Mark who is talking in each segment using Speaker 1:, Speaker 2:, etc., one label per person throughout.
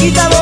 Speaker 1: quitado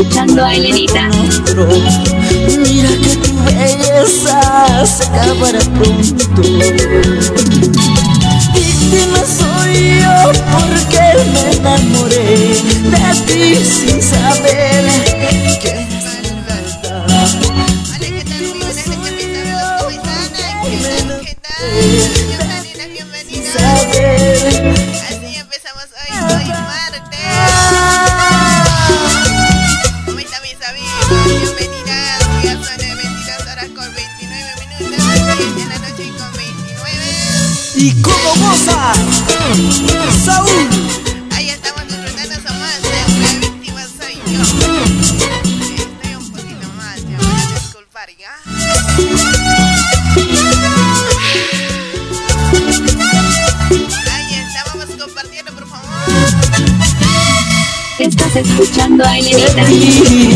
Speaker 1: escuchando a Elenita.
Speaker 2: Mira que tu belleza se acabará pronto. Víctima soy yo porque me enamoré de ti sin saber que
Speaker 1: escuchando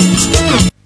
Speaker 1: ¡Suscríbete!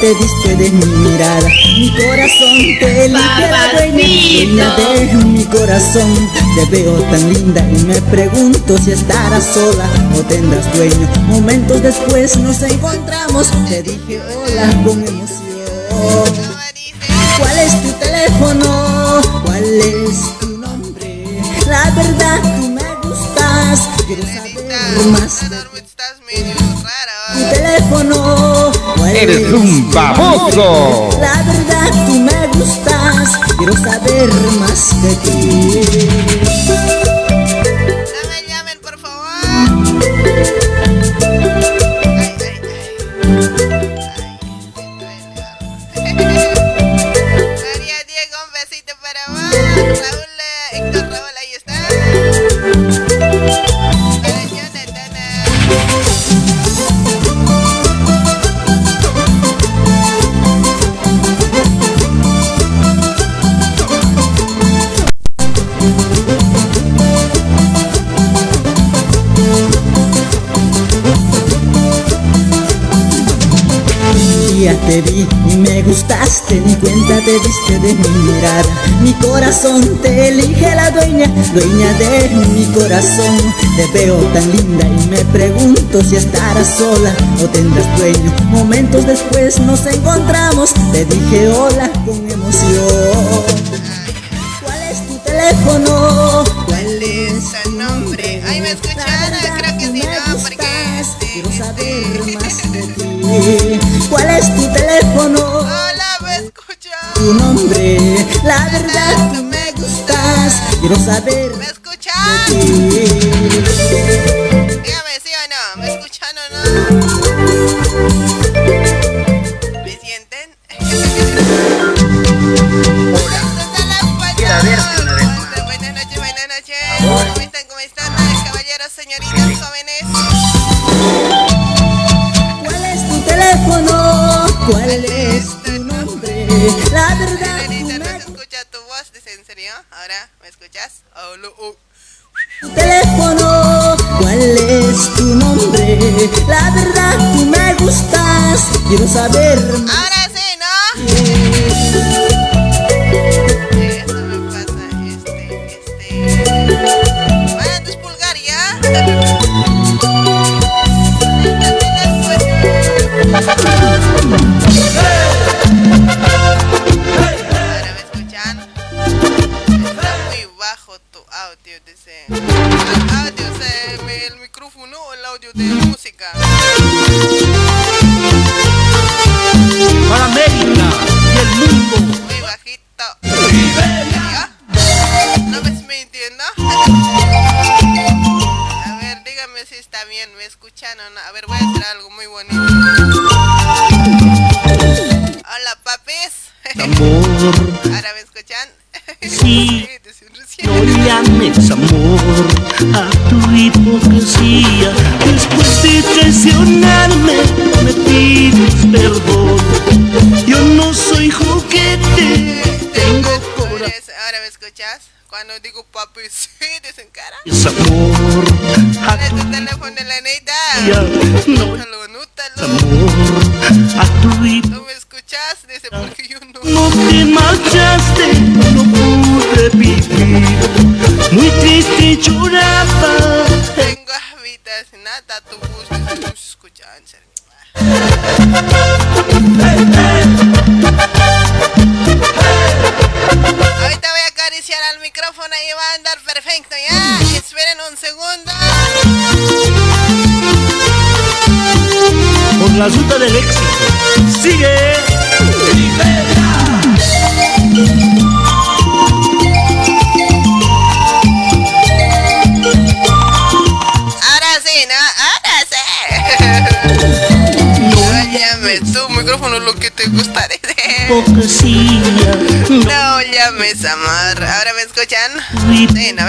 Speaker 1: te diste de mi mirada. Mi corazón te libera, reina. de mi corazón. Te veo tan linda y me pregunto si estarás sola o tendrás dueño. Momentos después nos encontramos. Te dije hola con emoción. ¿Cuál es tu teléfono? ¿Cuál es tu nombre? La verdad, tú me gustas. Quiero saber más
Speaker 3: eres un baboso.
Speaker 1: La verdad tú me gustas, quiero saber más de ti. te vi y me gustaste, ni cuenta te diste de mi mirada. Mi corazón te elige la dueña, dueña de mi corazón. Te veo tan linda y me pregunto si estarás sola o tendrás dueño. Momentos después nos encontramos, te dije hola con emoción. ¿Cuál es tu teléfono? ¿Cuál es
Speaker 2: el nombre? Ahí me escuchas?
Speaker 1: quiero saber más de ti. ¿Cuál es tu teléfono?
Speaker 2: Hola, me escuchas.
Speaker 1: Tu nombre, la verdad tú me gustas. Quiero saber.
Speaker 2: ¿Me escuchas?
Speaker 1: De ti. saber
Speaker 2: me no. A ver, voy a hacer algo muy bonito. Hola, papis.
Speaker 3: Amor,
Speaker 2: Ahora me escuchan.
Speaker 3: Sí. no llames amor a tu hipocresía. Después de traicionarme, me pides perdón.
Speaker 2: Escuchas. Cuando digo papi, sí, dicen cara.
Speaker 3: Es amor a
Speaker 2: ¿Cuál es
Speaker 3: tu
Speaker 2: tu teléfono de la
Speaker 3: es
Speaker 2: Nútalo, nútalo.
Speaker 3: tu.
Speaker 2: ¿No me escuchas? Dice, porque yo no.
Speaker 3: No te marchaste, no pude vivir. Muy triste y lloraba.
Speaker 2: Tengo habitacionada tu bus. Dice, no se escucha, en serio. Ahorita acariciar al micrófono y va a andar perfecto, ¿ya? Esperen un segundo.
Speaker 3: Por la ruta del éxito. Sigue.
Speaker 2: Llames tu micrófono lo que te gusta decir.
Speaker 3: Hipocresía. No
Speaker 2: llames amor. ¿Ahora me escuchan? Sí, ¿no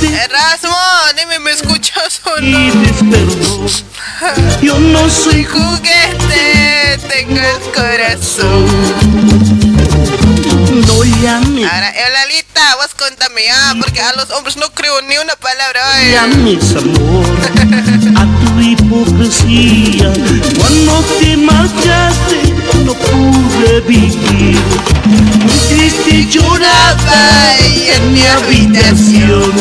Speaker 3: de
Speaker 2: Erasmo, dime, ¿me escuchas o no?
Speaker 3: Yo no soy
Speaker 2: Juguete, tengo el corazón.
Speaker 3: No llames.
Speaker 2: Ahora, Eulalita, vos contame ya, porque a los hombres no creo ni una palabra hoy.
Speaker 3: llames amor a tu hipocresía. Cuando te marchaste, no pude vivir. Muy triste lloraba en mi habitación.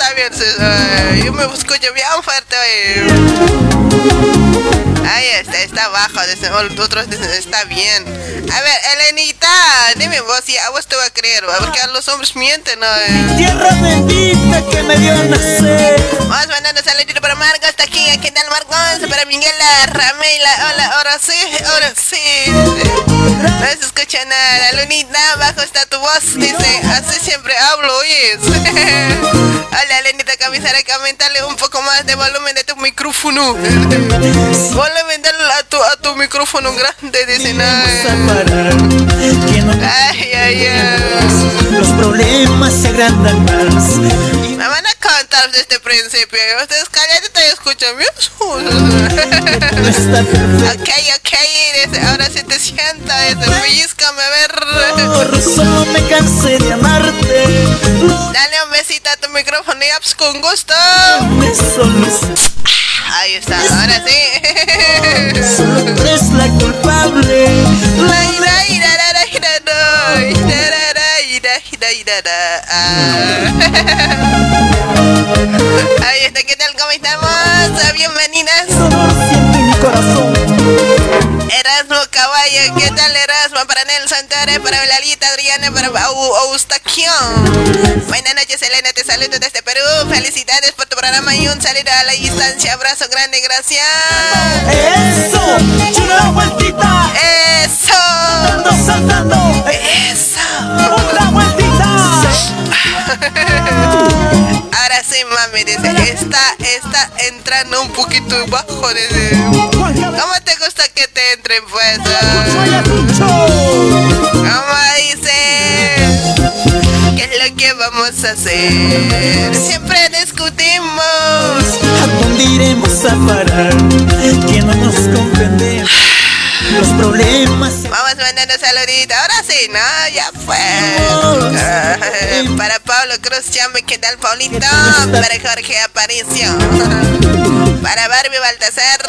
Speaker 2: También. se- ay, yo me escucho bien fuerte. Ahí está, está abajo. Otros dicen, está bien. A ver, Elenita, dime vos, si a vos te voy a creer, ¿va? porque a los hombres mienten, ¿no?
Speaker 4: Tierra bendita que me dio nacer.
Speaker 2: Vamos mandando saludito para Marcos, está aquí, aquí tal Marcos, para Miguela, Ramela, hola, ahora sí, ahora sí. No se escucha nada, Lunita, abajo está tu voz, dice, así siempre hablo, oyes. Hola, Lenita Camisara, comentarle un poco más de volumen de tu micrófono. Volumen a tu, a tu micrófono grande, dice,
Speaker 4: Vamos a
Speaker 2: ay, ay, ay,
Speaker 4: los problemas se agrandan más.
Speaker 2: Me van a contar desde el principio, ustedes calladitos y escuchan. Ok, ok, ahora sí te siento, dice, pellizcame a ver.
Speaker 4: Solo me cansé de amarte.
Speaker 2: Dale un besito a tu micrófono y apps con gusto.
Speaker 4: Solo,
Speaker 2: Ahí está, ahora sí.
Speaker 4: solo tú eres la culpable.
Speaker 2: La ira, ira, ra, ra, ira, no, ira, ra, ra, ira, ira, ira, ra, ah. Ahí está, ¿qué tal? ¿Cómo estamos? Bienvenidas.
Speaker 4: Dolor siente mi corazón.
Speaker 2: Erasmo Caballo, ¿qué tal Erasmo? Para Nelson Torres, para Blalita Adriana, para Eustaquión. Buenas noches, Elena, te saludo desde Perú. Felicidades por tu programa y un saludo a la distancia. Abrazo grande, gracias.
Speaker 4: Eso, una vueltita.
Speaker 2: Eso,
Speaker 4: Saltando, saltando.
Speaker 2: eso.
Speaker 4: Una vueltita.
Speaker 2: Ahora sí, mami, dice, está, está entrando un poquito bajo. Dice. ¿Cómo gusta que te entren?
Speaker 4: Ayacucho.
Speaker 2: ¿Cómo dice? ¿Qué es lo que vamos a hacer? Siempre discutimos.
Speaker 4: ¿A dónde iremos a parar? Que no nos comprendemos. Los problemas se
Speaker 2: Vamos mandando saluditos. Ahora sí, ¿no? Ya fue. Para Pablo Cruz Chambe, ¿qué tal, Paulito? Para Jorge Aparicio. Para Barbie Baltasar.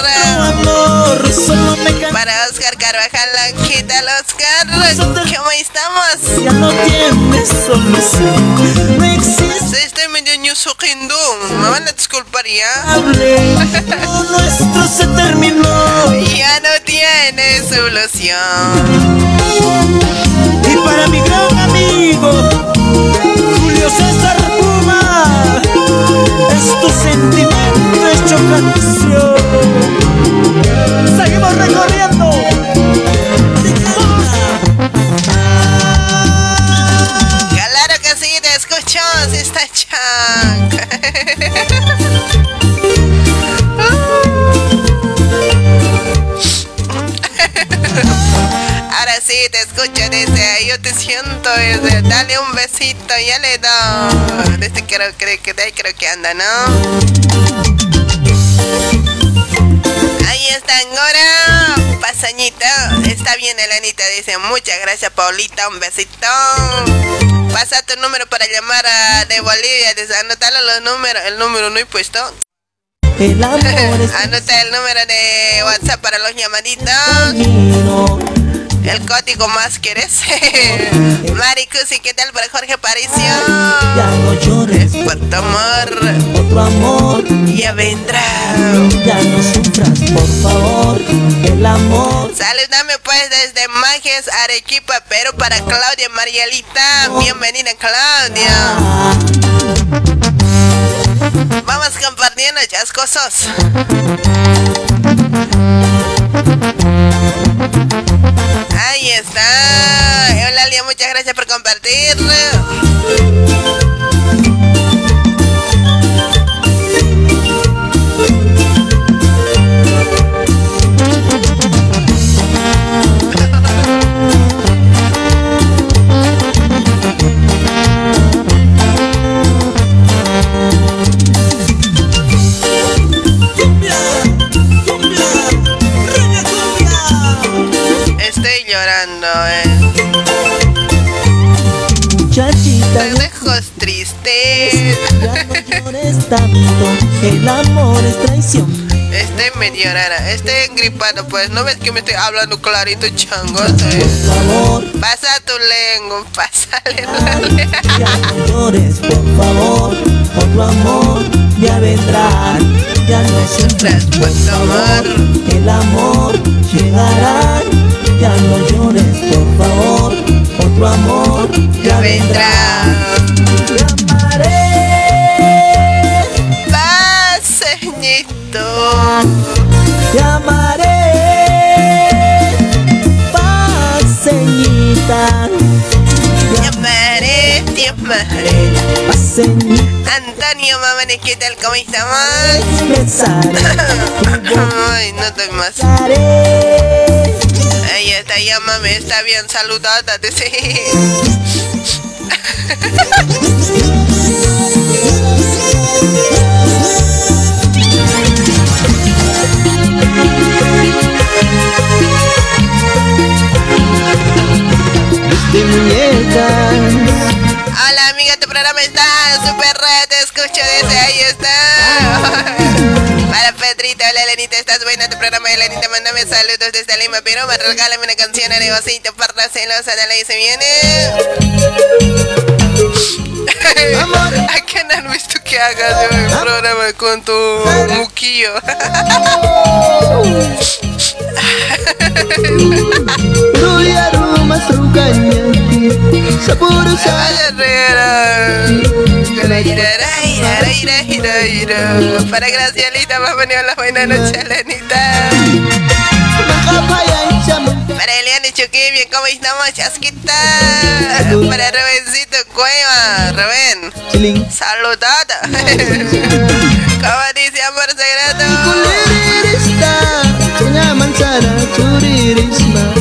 Speaker 2: Para Oscar Carvajal, ¿qué tal, Oscar? ¿Cómo estamos?
Speaker 4: Ya no tienes solución. No existe
Speaker 2: Estoy medio ñuso hindú. Me van a disculpar ya.
Speaker 4: Lo nuestro se terminó.
Speaker 2: Ya no tiene solución.
Speaker 4: Y para mi gran amigo, Julio César Puma, es tu sentimiento hecho canción. Seguimos recorriendo. Claro que sí, te escucho, si está chanca.
Speaker 2: siento. Dice, dale un besito, ya le doy. Desde creo, creo que de ahí creo que anda, ¿no? Ahí está Angora. Pasañito. Está bien, Elenita. Dice, muchas gracias, Paulita. Un besito. Pasa tu número para llamar a de Bolivia. Dice, anótalo los números. El número no he puesto.
Speaker 1: El amor es
Speaker 2: Anota el número de WhatsApp para los llamaditos. El código más quieres. Maricusi, ¿qué tal para Jorge Paricio?
Speaker 1: Ya no llores
Speaker 2: Por tu amor,
Speaker 1: otro amor.
Speaker 2: ya vendrá.
Speaker 1: Ya no sufras, por favor. El amor.
Speaker 2: Saludame pues desde Majes, Arequipa, Perú para Claudia Marielita. Bienvenida Claudia.
Speaker 1: Ah,
Speaker 2: Vamos compartiendo chascosos. Está. Eulalia, muchas gracias por compartir.
Speaker 1: Tanto. El amor es traición.
Speaker 2: Estoy medio rara. Estoy engripado, pues. ¿No ves que me estoy hablando clarito, chango?
Speaker 1: Por favor,
Speaker 2: Pasa tu lengua, pásale la lengua.
Speaker 1: ya no llores, por favor. Otro amor ya vendrá. Ya no sufras, por favor. El amor llegará. Ya no llores, por favor. Otro amor ya vendrá. Te amaré, paseñita.
Speaker 2: Te amaré, te amaré.
Speaker 1: Paseñita,
Speaker 2: Antonio Mamani, ¿qué tal? ¿Cómo estamos? Ay, no estoy más. Ahí está, llámame, está bien saludada. Dice.
Speaker 1: De
Speaker 2: súper raro, te escucho desde ahí está. Para Pedrito, hola Elenita, ¿estás buena tu programa? Elenita, mándame saludos desde Lima, Perú. Me regálame una canción a negocito para celosa, dale y se viene. ¿A qué no has visto que hagas yo un programa con tu muquillo? regala. Para Gracielita, más venido la buena noche, Elenita. Para Eliane Chuquibia, ¿cómo estamos, chasquita? Para Rubencito Cueva, Rubén, saludada. ¿Cómo dice amor? May kulirirista,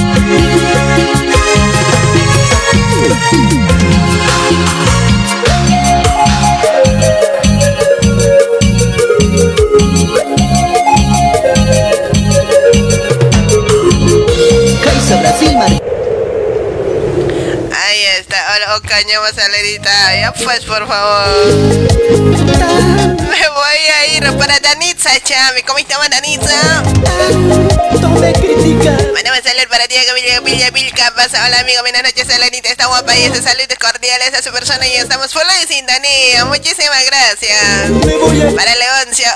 Speaker 2: Ahí está, hola, Ocaña Masalerita. Ya pues, por favor. Me voy a ir para Danitza, chami. ¿Cómo estamos, Danitza? Salir para ti, Villa Villa Vilca. Pasa, hola, amigo. Buenas noches, Elenita. Está guapa y ese saludos cordiales a su persona y estamos full de sintonía. Muchísimas gracias. Para Leoncio,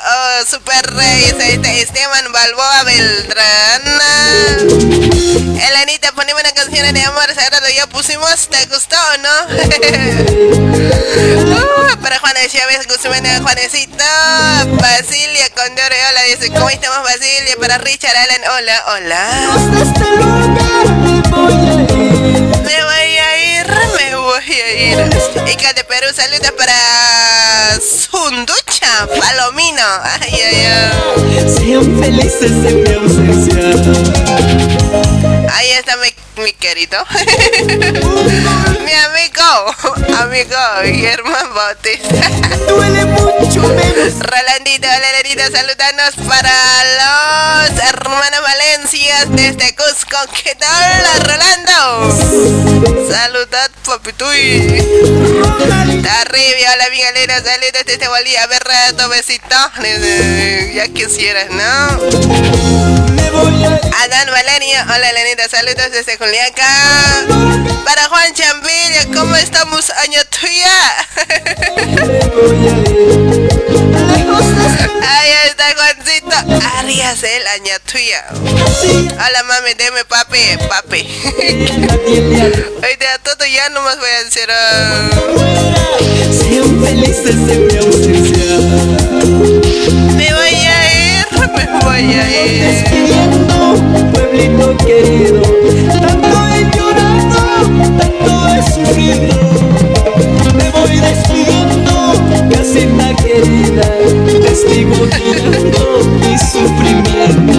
Speaker 2: Super Rey, este Esteban Balboa Beltrán. Elenita, poneme una canción de amor sagrado, ya pusimos, ¿te gustó o no? uh, para Juana Chávez Guzmán, Juanecito, Basilia Condore, hola, dice, ¿cómo estamos Basilia? Para Richard Allen, hola, hola. Me voy a ir, me voy a ir. Ica de Perú, saludos para Sunducha, Palomino. Ay, ay, ay.
Speaker 1: Sean felices en mi ausencia.
Speaker 2: Ahí está mi, mi querido. mi amigo, amigo Guillermo Bautista.
Speaker 1: Duele mucho menos.
Speaker 2: Rolandito, Rolandito, saludanos para los hermanos Valencias desde Cusco. ¿Qué tal, Rolando? Saludad, papituy. Arriba, hola, Miguelina, saludos desde Bolivia. A ver, rato, besito. Ya quisieras, ¿no? Adán Valerio, hola Lenita, saludos desde Juliaca. Para Juan Chambilla, ¿cómo estamos, año tuya? Ahí está Juancito Arias, el año tuya. Hola mami, deme papi, papi. Hoy día todo ya nomás voy a decir.
Speaker 1: Ausencia.
Speaker 2: Me voy a ir, me voy a ir.
Speaker 1: Pueblito querido. Sufrimiento.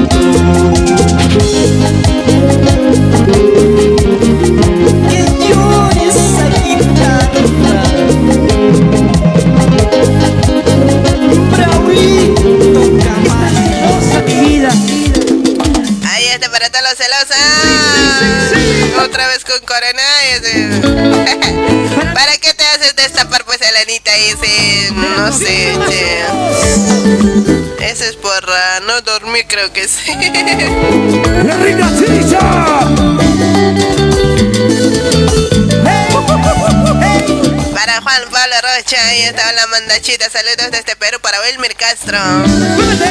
Speaker 1: Que llores aquí Braulito Camarosa, mi vida.
Speaker 2: Ahí está para todos los celosos. Otra vez con corona. ¿Para qué te haces destapar pues Elenita? Dice, no sé, dormir, creo que sí.
Speaker 3: ¡La rica
Speaker 2: Para Juan Pablo Rocha, ahí estaba la mandachita. Saludos desde Perú para Wilmer Castro.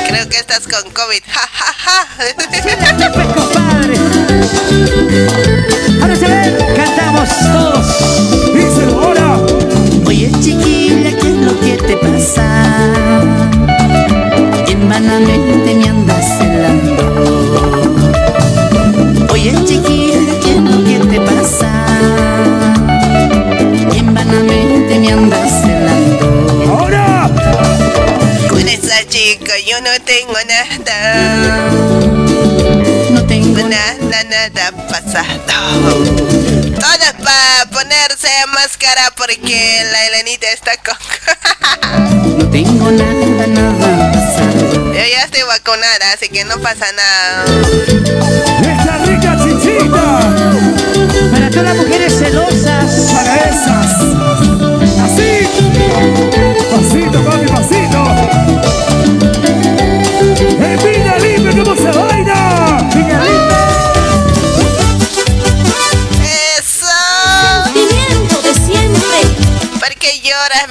Speaker 2: Creo que estás con COVID. Ja, ja, ja.
Speaker 3: Ahora se ven, cantamos todos.
Speaker 2: No tengo nada.
Speaker 1: No tengo
Speaker 2: Nada, nada pasado. Todas para ponerse máscara porque la Elenita está con.
Speaker 1: No tengo nada, nada pasado.
Speaker 2: Yo ya estoy vacunada, así que no pasa nada.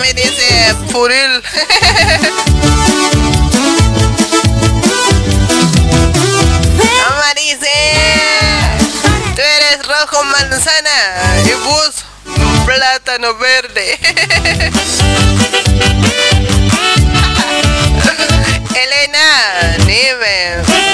Speaker 2: Me dice Puril. Mamá dice, tú eres rojo manzana y vos plátano verde. Elena, dime.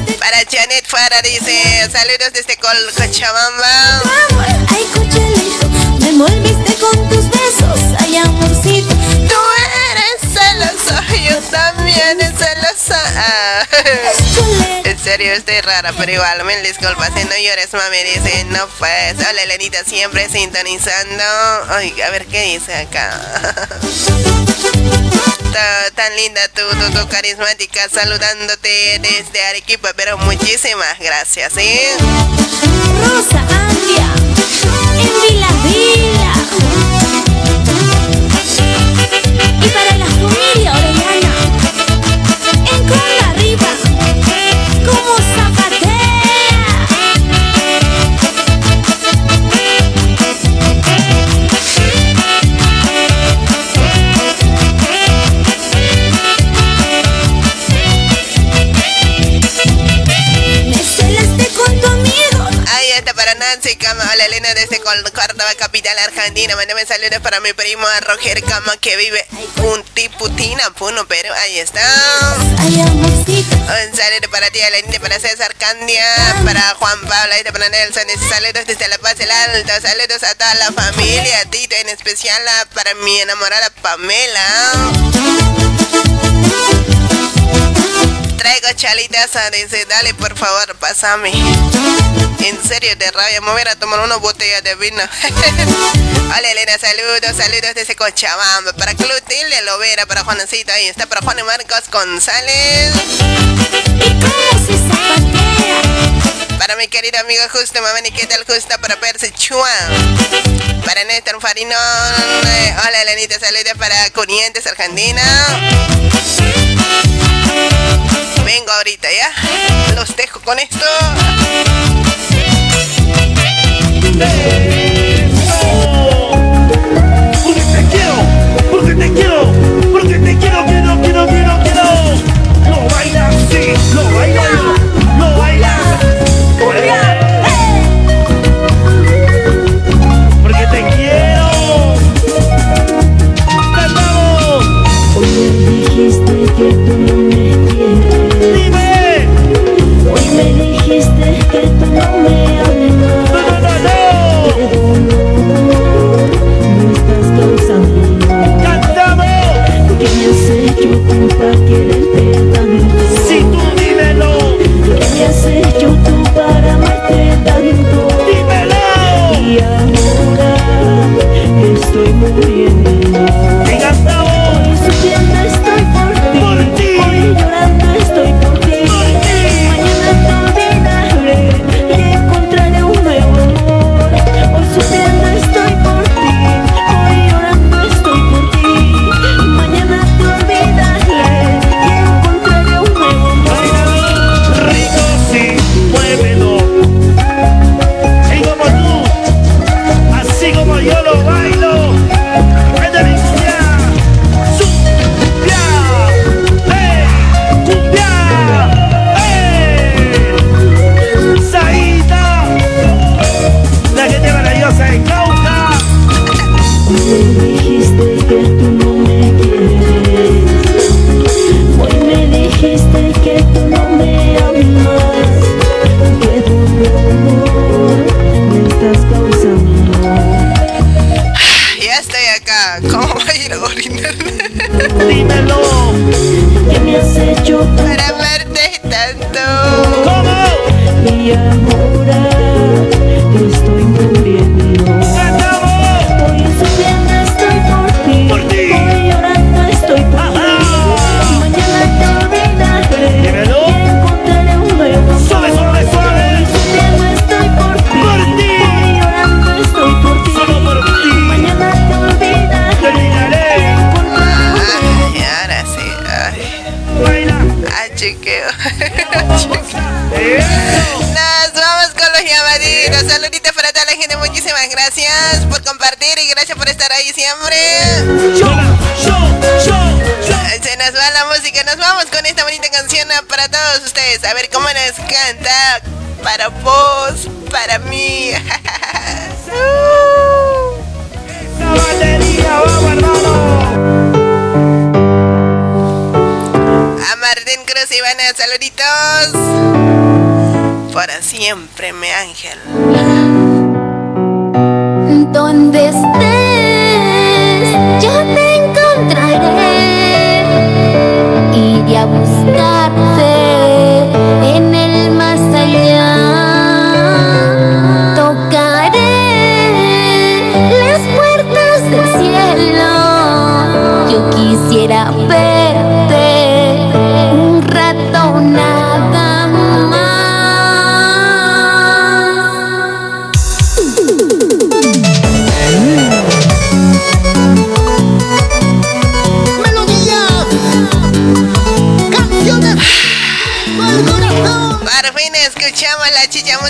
Speaker 2: Para Janet Fara dice, saludos desde Col- Cochabamba.
Speaker 5: amor. Ay, cochalito, me envolviste con tus besos. Ay, amorcito,
Speaker 2: Tú eres celoso, yo también es celosa. Ah. En serio, estoy rara, pero igual, mil disculpas. Si no llores, mami, dice, no pues. Hola, Elenita, siempre sintonizando. Ay, a ver qué dice acá. Ta- Tan linda tú, tú, tú, carismática, saludándote desde Arequipa, pero muchísimas gracias, ¿sí?
Speaker 5: Rosa Andia, en Vila Vila.
Speaker 2: Y para la familia Orellana, en Conda Arriba, como Nancy Cama. Hola Elena desde Córdoba, capital argentina. Mándame saludos para mi primo Roger Cama que vive un tiputina, Puno, Perú. Ahí está. Un saludo para ti, Elenita, para César Candia, para Juan Pablo, ahí para Nelson. Saludos desde La Paz el Alto. Saludos a toda la familia, Tito, en especial para mi enamorada Pamela. Chalitaza dice, dale por favor, pasame. En serio, de rabia, me voy a tomar una botella de vino. Hola Elena, saludos, saludos desde Cochabamba. Para Clotilde Lovera, para Juancito, ahí está, para Juan Marcos González. Para mi querido amigo Justo, mamani, ¿qué tal Justo? Para Perse Chua. Para Néstor Farino. Hola, Elenita, saludos para Corrientes, Argentina. Vengo ahorita, ¿ya? Los dejo con esto.
Speaker 3: Porque te quiero, porque.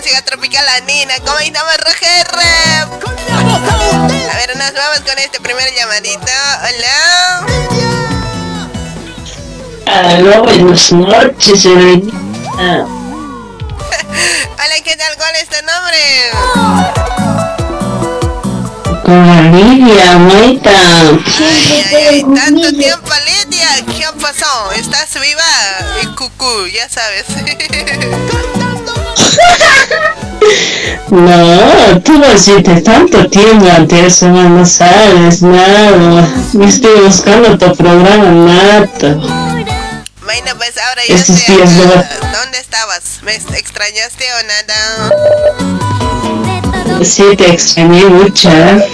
Speaker 2: música tropical andina. ¿Cómo estamos, Roger? A ver, nos vamos con este primer llamadito. Hola.
Speaker 6: Aló, buenas noches, Serenita.
Speaker 2: Hola, ¿qué tal? ¿Cuál es tu nombre?
Speaker 6: Con Lidia, Maita.
Speaker 2: Tanto tiempo, Lidia. ¿Qué ha pasado? ¿Estás viva? El cucú, ya sabes.
Speaker 6: No, tú no sientes tanto tiempo ante eso, no sabes nada. Yo estoy buscando tu programa, nada.
Speaker 2: Bueno, pues ahora yo
Speaker 6: Esos
Speaker 2: sé.
Speaker 6: días
Speaker 2: ¿Dónde estabas? ¿Me extrañaste o nada?
Speaker 6: Sí, te extrañé mucho. ¿eh?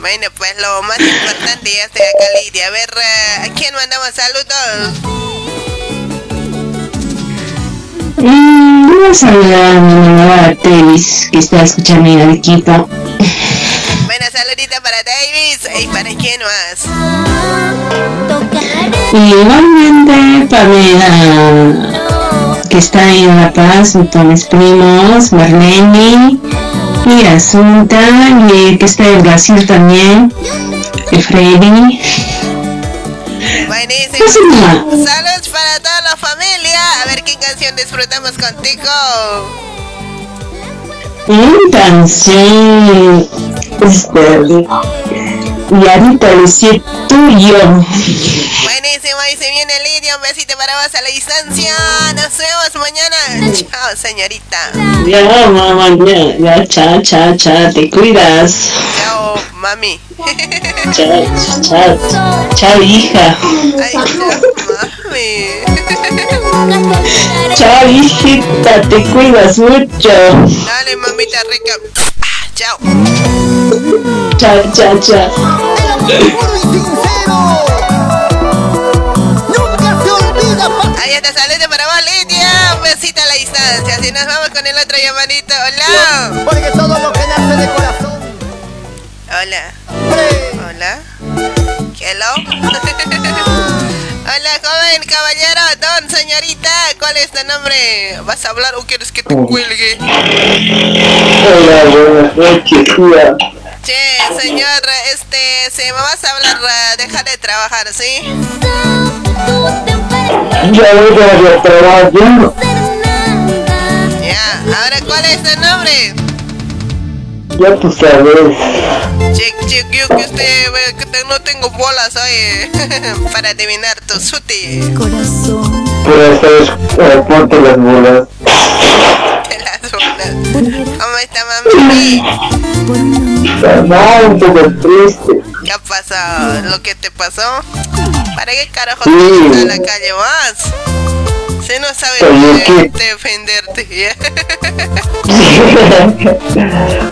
Speaker 2: Bueno, pues lo más importante, ya estoy acá, Lidia. A ver, ¿a quién mandamos saludos?
Speaker 6: Mm, Vamos a hablar a mi enamorada Tevis, que está escuchando en el equipo.
Speaker 2: Bueno, saludita para Davis. ¿Y para quién más?
Speaker 6: Y igualmente Pamela, que está ahí en La Paz, junto a mis primos, Marlene y Asunta, y que está en Brasil también, y Freddy.
Speaker 2: Buenísimo. Saludos para toda la familia. A ver qué canción disfrutamos contigo.
Speaker 6: Una canción, este, y ahorita decir tuyo.
Speaker 2: Buenísimo, ahí se viene Lidia. Un besito para vos a la distancia. Nos vemos mañana. Chao, señorita.
Speaker 6: Ya, mamá, ya, ya, chao, chao, chao, te cuidas.
Speaker 2: Chao, mami.
Speaker 6: Chao, chao, chao, hija.
Speaker 2: Ay, chao, mami.
Speaker 6: Chao, hijita, te cuidas mucho.
Speaker 2: Dale, mamita rica. Ah, Chao.
Speaker 6: Chao, chao, chao.
Speaker 2: Ahí está, saludos para vos, Lidia. Un besito a la distancia. Así nos vamos con el otro llamadito. Hola.
Speaker 7: Porque todo lo que nace de corazón.
Speaker 2: Hola. Hola. Hello. Hola, joven caballero, don, señorita. ¿Cuál es tu nombre? ¿Vas a hablar o quieres que te cuelgue?
Speaker 8: Hola, buenas noches, tía.
Speaker 2: Che, señor, este, si me vas a hablar, ah, deja de trabajar, ¿sí?
Speaker 8: Ya voy a trabajar.
Speaker 2: Ya, ahora, ¿cuál es tu nombre?
Speaker 8: Ya tú sabes.
Speaker 2: Chic, chic, yo que usted ve que te- no tengo bolas hoy para adivinar tu suti.
Speaker 8: Pero vez eh, ponte las bolas.
Speaker 2: De las bolas. ¿Cómo está, mami?
Speaker 8: No, un poco triste.
Speaker 2: ¿Qué pasó? ¿Lo que te pasó? ¿Para qué carajo
Speaker 8: Sí.
Speaker 2: te vas a la calle más? Si no sabes
Speaker 8: Oye,
Speaker 2: defenderte.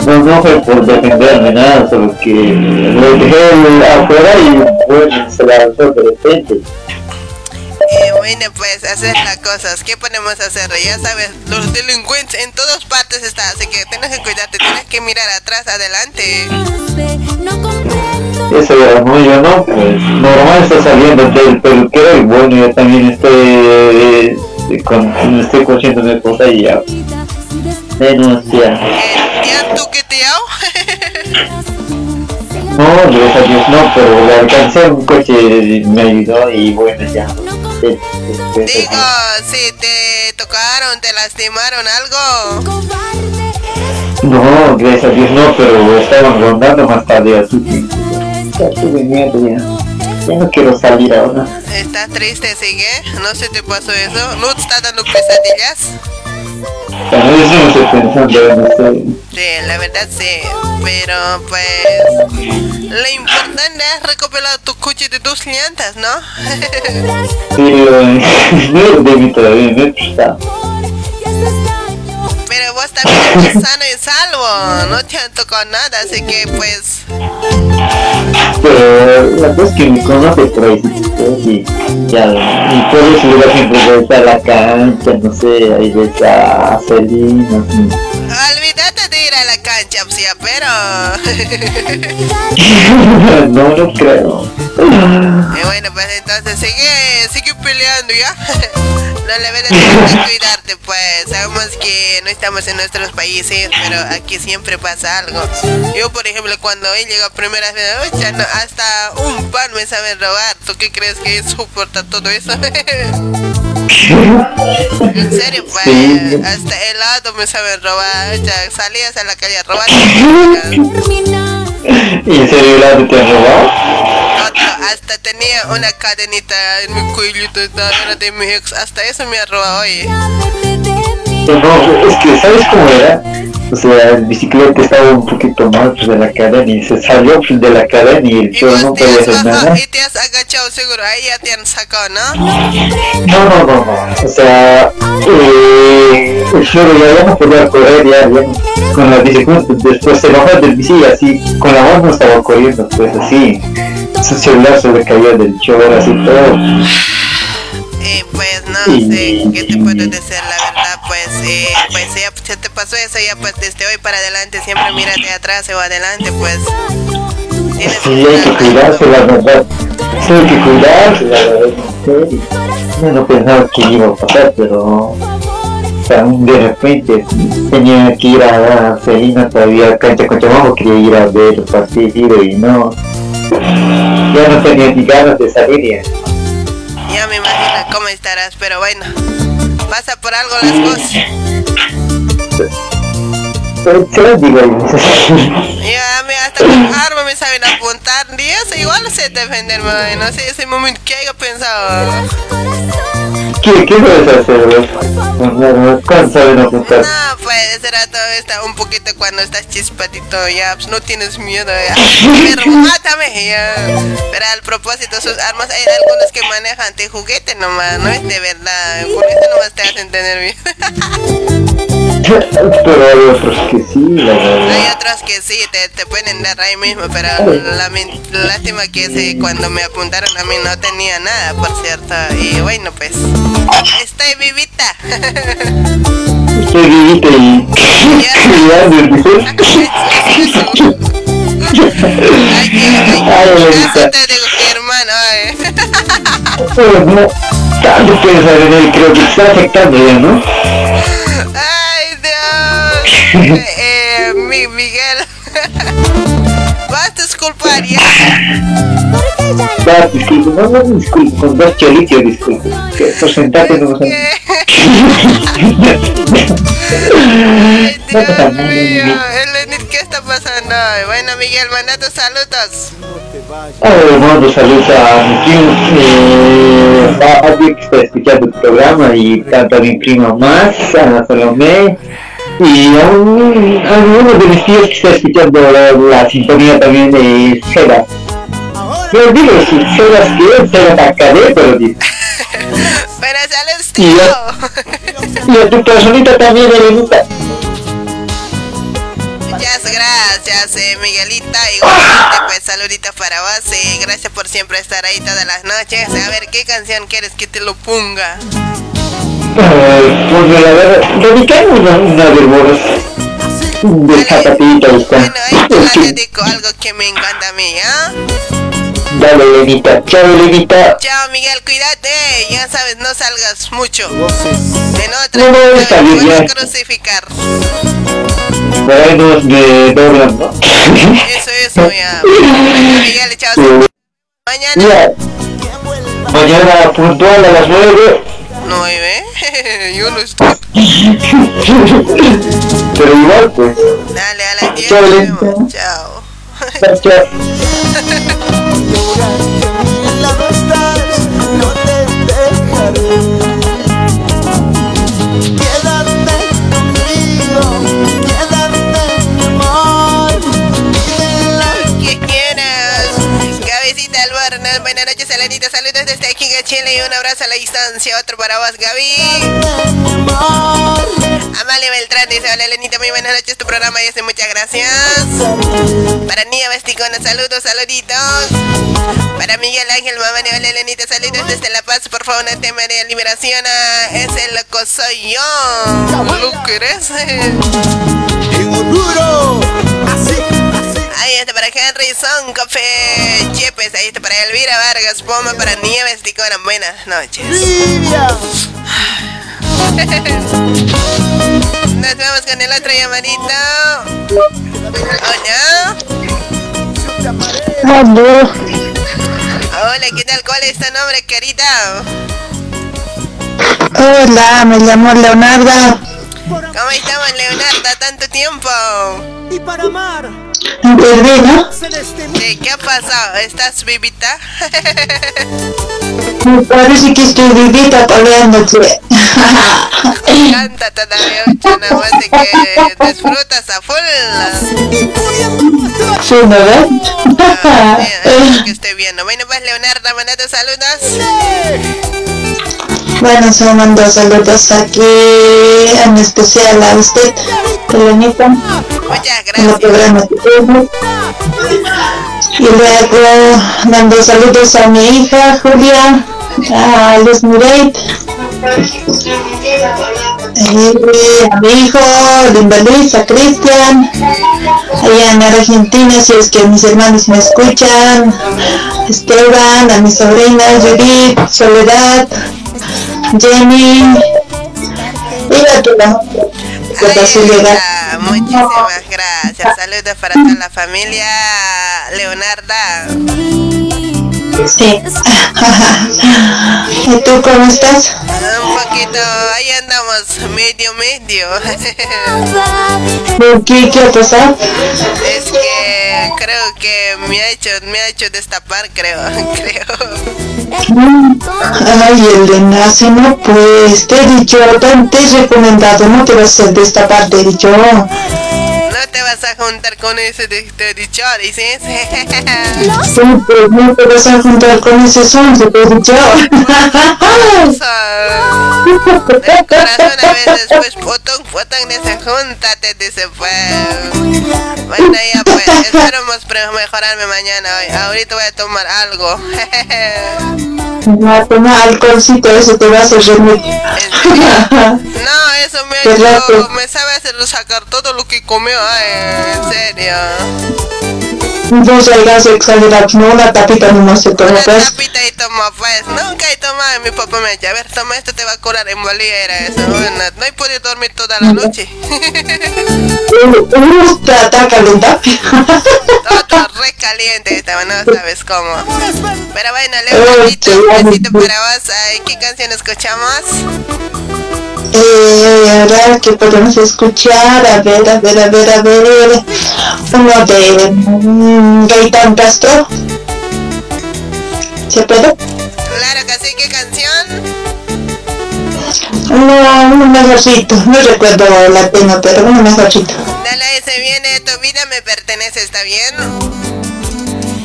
Speaker 8: No, no fue por defenderme nada, solo que lo dejé afuera y bueno, se lanzó de repente.
Speaker 2: Eh, bueno, pues hacer las cosas. ¿Qué podemos hacer? Ya sabes, los delincuentes en todas partes están, así que tienes que cuidarte, tienes que mirar atrás, adelante.
Speaker 8: Eso ya no, yo no, pues normal está saliendo del peluquero y bueno, yo también estoy, eh, con, estoy consciente de mi esposa y ya denuncia.
Speaker 2: ¿Ya tú qué te hago?
Speaker 8: No, gracias a Dios no, pero le alcancé un coche, me ayudó y bueno, ya.
Speaker 2: Digo, si te tocaron, te lastimaron algo.
Speaker 8: No, gracias a Dios no, pero estaban rondando más tarde así que ya tuve miedo ya. Ya no quiero salir ahora.
Speaker 2: ¿Estás triste, sigue? ¿No se te pasó eso? ¿No te está dando pesadillas? Sí, la verdad sí. Pero pues lo importante es recuperar tu coche de tus llantas, ¿no?
Speaker 8: Pero no lo debí todavía, no.
Speaker 2: Pero vos también estás sano y salvo, no te han tocado nada, así que pues
Speaker 8: Pero la cosa es que me conoce por ahí y ya, y por ese lugar siempre voy a la cancha, no sé, ahí ves a Celina, así.
Speaker 2: olvídate de ir a la cancha, psia, pero
Speaker 8: no, no creo.
Speaker 2: Y bueno, pues entonces sigue, sigue peleando, ¿ya? no le ves de cuidarte, pues. Sabemos que no estamos en nuestros países, pero aquí siempre pasa algo. Yo, por ejemplo, cuando él llega primera vez, "Uy, ya no, hasta un pan me sabe robar. ¿Tú qué crees que soporta todo eso? en serio, pues.
Speaker 8: Sí.
Speaker 2: Hasta helado me sabe robar. Ya salías a la calle a robar.
Speaker 8: ¿Y en serio helado te han robado?
Speaker 2: Hasta tenía una cadenita en mi cuellito era de mi ex. Hasta eso me ha robado, oye.
Speaker 8: No, es que ¿sabes cómo era? O sea, el bicicleta estaba un poquito mal pues, de la cadena y se salió pues, de la cadena y el choro no podía hacer nada.
Speaker 2: Y te has agachado seguro, ahí ya te han sacado, ¿no?
Speaker 8: No, no, no, no. O sea, eh, el choro ya, no podía correr ya, ya con la bicicleta. Después se bajó del bici así, con la mano estaba corriendo, pues así. Su celular se le caía del choro, así todo.
Speaker 2: Eh, pues no sé qué te puedo decir, la verdad, pues, eh, pues ya se te pasó eso, ya pues desde hoy para adelante siempre mírate atrás o adelante, pues.
Speaker 8: Sí, hay que cuidarse, la verdad. Sí, hay que cuidarse, la verdad. Yo no pensaba que iba a pasar, pero... De repente tenía que ir a la Felina todavía a cancha con Chamajo, quería ir a ver el partido y no... Ya no tenía ni ganas de salir ya.
Speaker 2: Ya me imagino cómo estarás, pero bueno, pasa por algo las cosas.
Speaker 8: Pero se lo digo
Speaker 2: Ya, me hasta con arma me saben apuntar, Dios, igual sé defenderme, no sé, ese momento que haya pensado.
Speaker 8: ¿Qué, qué puedes hacer? ¿Cuánto saben apuntar?
Speaker 2: No, pues ese rato está un poquito cuando estás chispatito, ya, pues no tienes miedo, ya. Pero mátame, ya. Pero al propósito, sus armas, hay algunos que manejan de juguete nomás, no es de verdad. Con eso nomás te hacen tener miedo.
Speaker 8: Pero hay otros que sí, la verdad.
Speaker 2: Hay otros que sí, te, te pueden dar ahí mismo, pero la, lástima que ese, cuando me apuntaron a mí no tenía nada, por cierto. Y bueno, pues, estoy vivita.
Speaker 8: Estoy vivita
Speaker 2: hermano,
Speaker 8: no, tanto puedes saber, eh, creo que está afectando ya, ¿no?
Speaker 2: Ay, Dios. ya.
Speaker 8: Va, disculpe, no, no, disculpe, con dos choritos, disculpe. Que porcentaje no. No pasa nada,
Speaker 2: Elenit, ¿qué está pasando? Bueno, Miguel, manda tus saludos.
Speaker 8: Hola, mando saludos a mi primo, eh, a alguien que está escuchando el programa y tanto a mi prima más, a Salomé, y a, un, a uno de mis tíos que está escuchando la, la sintonía también de Sebas. Yo digo, si Sebas que es, Sebas Acadé, pero digo.
Speaker 2: Pero sale el
Speaker 8: Y a, y a tu personita también, Elenita.
Speaker 2: Muchas gracias, eh, Miguelita. Igualmente, pues saluditos para vos y gracias por siempre estar ahí todas las noches. A ver, ¿qué canción quieres que te lo ponga?
Speaker 8: Pues la verdad, dedicamos una, una de vos, de zapatita, está.
Speaker 2: Ahí te dedico algo que me encanta a mí, ¿ah?
Speaker 8: Dale, Elenita. Chao, Elenita.
Speaker 2: Chao, Miguel, cuídate. Ya sabes, no salgas mucho. De no
Speaker 8: No, no, está bien,
Speaker 2: a
Speaker 8: ya.
Speaker 2: crucificar.
Speaker 8: Por ahí nos de doblan, ¿no?
Speaker 2: Eso, eso, ya. Bueno, Miguel, chao.
Speaker 8: Ya. Mañana puntual a las 9.
Speaker 2: ¿Nueve? Yo no estoy.
Speaker 8: Pero igual, pues.
Speaker 2: Dale, a las 10
Speaker 8: Chao.
Speaker 2: Chao. Buenas noches, Elenita. Saludos desde aquí en Chile y un abrazo a la distancia. Otro para vos, Gaby. Amalia Beltrán dice: Hola, Elenita, muy buenas noches. Tu programa dice muchas gracias. Para Nia Vesticona, saludos, saluditos. Para Miguel Ángel Mamá de Hola, Elenita, saludos desde La Paz. Por favor, un tema de liberación. Es el loco soy yo. ¿Lo querés?
Speaker 9: duro,
Speaker 2: para Henry Son, Café Chepes, ahí está para Elvira Vargas, Poma para Nieves, Ticoran, buenas noches. Nos vemos con el otro llamadito. Hola.
Speaker 10: Aló.
Speaker 2: Hola, ¿qué tal? ¿Cuál es tu nombre, querida?
Speaker 10: Hola, me llamo Leonardo.
Speaker 2: ¿Cómo estamos, Leonardo? ¿Tanto tiempo?
Speaker 7: Y para amar.
Speaker 2: ¿Qué ha pasado? ¿Estás vivita?
Speaker 10: Me parece que estoy vivita peleándote.
Speaker 2: Canta todavía, nada más de que disfrutas a full.
Speaker 10: Sí, ¿no ves?
Speaker 2: Ah, bien, que estoy viendo. Bueno, pues, Leonardo, manda tus saludos.
Speaker 10: Bueno, se mando saludos aquí, en especial a usted, Elenita. En el programa. Y luego mando saludos a mi hija Julia, a Luz Mireit, y a mi hijo Linda Luis, a Cristian, allá en Argentina, si es que mis hermanos me escuchan, Esteban, a mi sobrina Judith, Soledad, Jenny,
Speaker 2: muchísimas gracias. Saludos para toda la familia Leonarda.
Speaker 10: Sí. ¿Y tú cómo estás?
Speaker 2: Un poquito, ahí andamos, medio, medio.
Speaker 10: ¿Por qué? ¿Qué ha pasado?
Speaker 2: Es que creo que me ha hecho, me ha hecho destapar, creo, creo.
Speaker 10: Ay, Elena, si no pues, te he dicho, te, te he recomendado, no te vas a destapar, te he dicho.
Speaker 2: No vas a juntar con ese de, de dicho, dices.
Speaker 10: Sí, pues no te vas a juntar con ese sonso, te
Speaker 2: corazón a veces, pues, potón, potón, dice, júntate, dice, pues. Bueno, ya, pues, esperemos pre- mejorarme mañana. hoy. Ahorita voy a tomar algo.
Speaker 10: No, toma alcoholcito, eso te va a hacer dormir.
Speaker 2: No, eso me ha hecho, me sabe hacer sacar todo lo que comió, ay, en serio.
Speaker 10: No salgas exagerados, no una tapita no se toma,
Speaker 2: Una
Speaker 10: pues.
Speaker 2: tapita y toma, pues. Nunca he tomado, mi papá me dicho, a ver, toma esto, te va a curar embolía, era eso. Bueno, no he podido dormir toda la noche.
Speaker 10: Te está calentado.
Speaker 2: Todo re caliente estaba, no sabes cómo. Pero bueno,
Speaker 10: qué
Speaker 2: un besito para vos. ¿Qué canción escuchamos?
Speaker 10: Eh, a ver, ¿qué podemos escuchar? A ver, a ver, a ver, a ver. Uno de mm, Gaitán Castro. ¿Se puede?
Speaker 2: Claro que sí, ¿qué canción?
Speaker 10: Uno, uno mejorcito. No recuerdo la tema, pero uno mejorcito.
Speaker 2: Dale, ese viene, tu vida me pertenece, ¿está bien?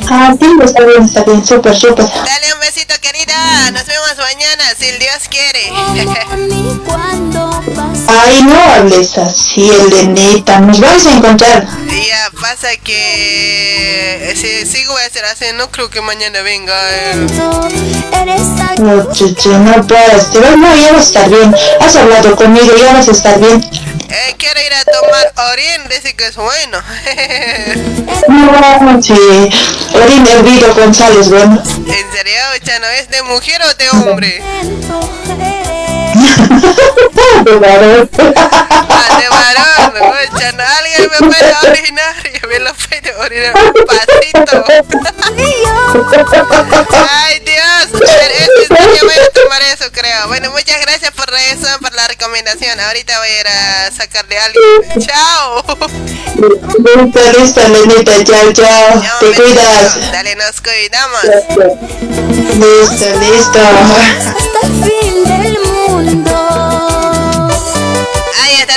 Speaker 10: Ah, sí, está bien, está bien. Súper, súper.
Speaker 2: Dale un besito, querida. Nos vemos mañana, si el Dios quiere.
Speaker 10: Ay, no hables así, Elenita. Nos vamos a encontrar.
Speaker 2: Ya, pasa que si sigo voy a hacer así, no creo que mañana venga. eh.
Speaker 10: No, chichi, no puedes. Te vas, no, ya vas a estar bien. Has hablado conmigo, ya vas a estar bien.
Speaker 2: Eh, quiero ir a tomar orín, dice que es bueno.
Speaker 10: No, sí. Orin hervido González, bueno.
Speaker 2: ¿En serio, Chano? ¿Es de mujer o de hombre?
Speaker 10: De varón.
Speaker 2: Ah, de varón, oh, Chano. Alguien me puede orinar y me lo puede orinar un pasito. Ay, Dios. Este día voy a tomar eso, creo. Bueno, muchas gracias por eso, por la recomendación. Ahorita voy a ir a sacarle a alguien. Chao.
Speaker 10: Listo, listo, Elenita. Chao, chao. Te cuidas.
Speaker 2: Dale, nos cuidamos.
Speaker 10: Listo, listo.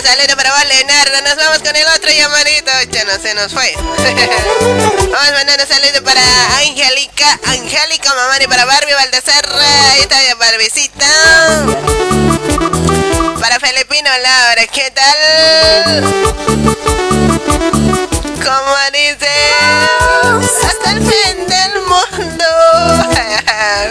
Speaker 2: Ahí está, saludo para vos, Leonardo. Nos vamos con el otro llamadito. Ya no se nos fue. vamos mandando saludos para Angélica, Angélica Mamani, para Barbie Baldassar. Ahí está ya Barbecita. Para Felipino Laura, ¿qué tal? Como dice, hasta el fin del mundo.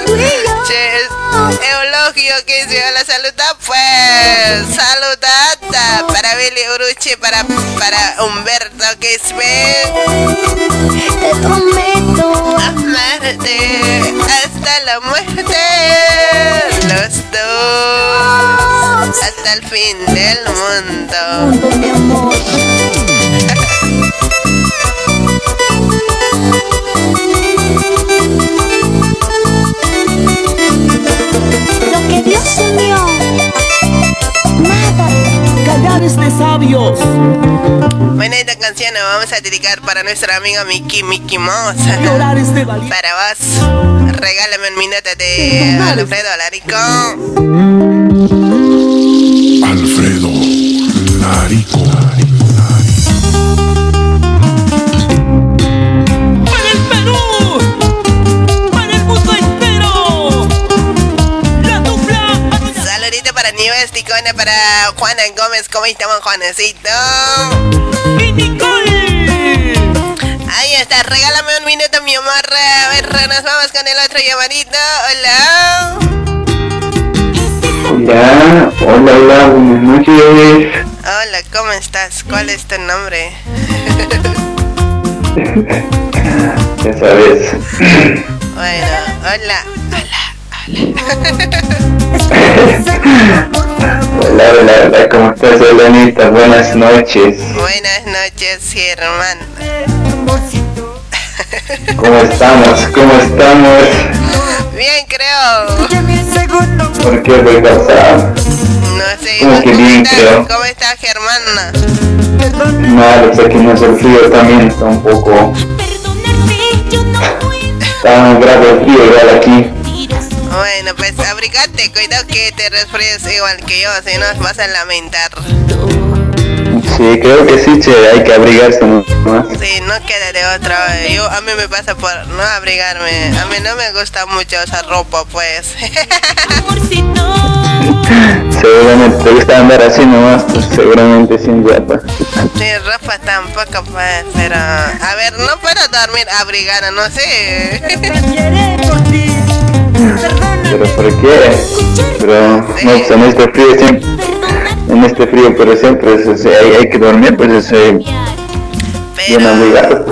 Speaker 2: Che, Eulogio que hizo la saluda, pues. Saludata para Beli Uruche, para, para Humberto que es
Speaker 5: Te prometo.
Speaker 2: Amarte hasta la muerte. Los dos. Hasta el fin del mundo.
Speaker 7: De sabios.
Speaker 2: Bueno, esta canción la vamos a dedicar para nuestro amigo Mickey Mickey
Speaker 7: es de valiente.
Speaker 2: Para vos, regálame un minuto de Alfredo Larico.
Speaker 11: Alfredo Larico.
Speaker 2: Saludito para Nieves Ticona, para Juana Gómez. ¿Cómo estamos, Juanecito?
Speaker 7: ¡Y Nicole!
Speaker 2: Ahí está, regálame un minuto, mi amor. A ver, nos vamos con el otro llamadito. Hola.
Speaker 8: Hola, hola, hola, buenas noches.
Speaker 2: Hola, ¿cómo estás? ¿Cuál es tu nombre?
Speaker 8: Ya sabes.
Speaker 2: Bueno, hola.
Speaker 8: Hola, hola, hola, ¿cómo estás, Elenita? Buenas noches.
Speaker 2: Buenas noches, Germán.
Speaker 8: ¿Cómo estamos? ¿Cómo estamos?
Speaker 2: Bien, creo.
Speaker 8: ¿Por qué voy a pasar?
Speaker 2: No sé,
Speaker 8: ¿Cómo
Speaker 2: ¿vos
Speaker 8: que
Speaker 2: ¿cómo
Speaker 8: bien,
Speaker 2: estás?
Speaker 8: creo?
Speaker 2: ¿Cómo está Germán?
Speaker 8: Mal, o sea que no es el frío también, está un poco... Está un grado de frío igual aquí.
Speaker 2: Bueno, pues abrigate, cuidado que te resfríes igual que yo, si no vas a lamentar.
Speaker 8: Sí, creo que sí, che, hay que abrigarse más.
Speaker 2: Sí, no queda de otra. Yo, a mí me pasa por no abrigarme. A mí no me gusta mucho esa ropa, pues.
Speaker 8: Seguramente te gusta andar así nomás, pues seguramente sin ropa.
Speaker 2: Sí, ropa tampoco, pues, pero... A ver, no puedo dormir abrigada, no sé.
Speaker 8: ¿Pero por qué? Pero, no, pues en este frío siempre... En este frío, pero siempre es, es- hay, hay que dormir, pues es eh, bien abrigado.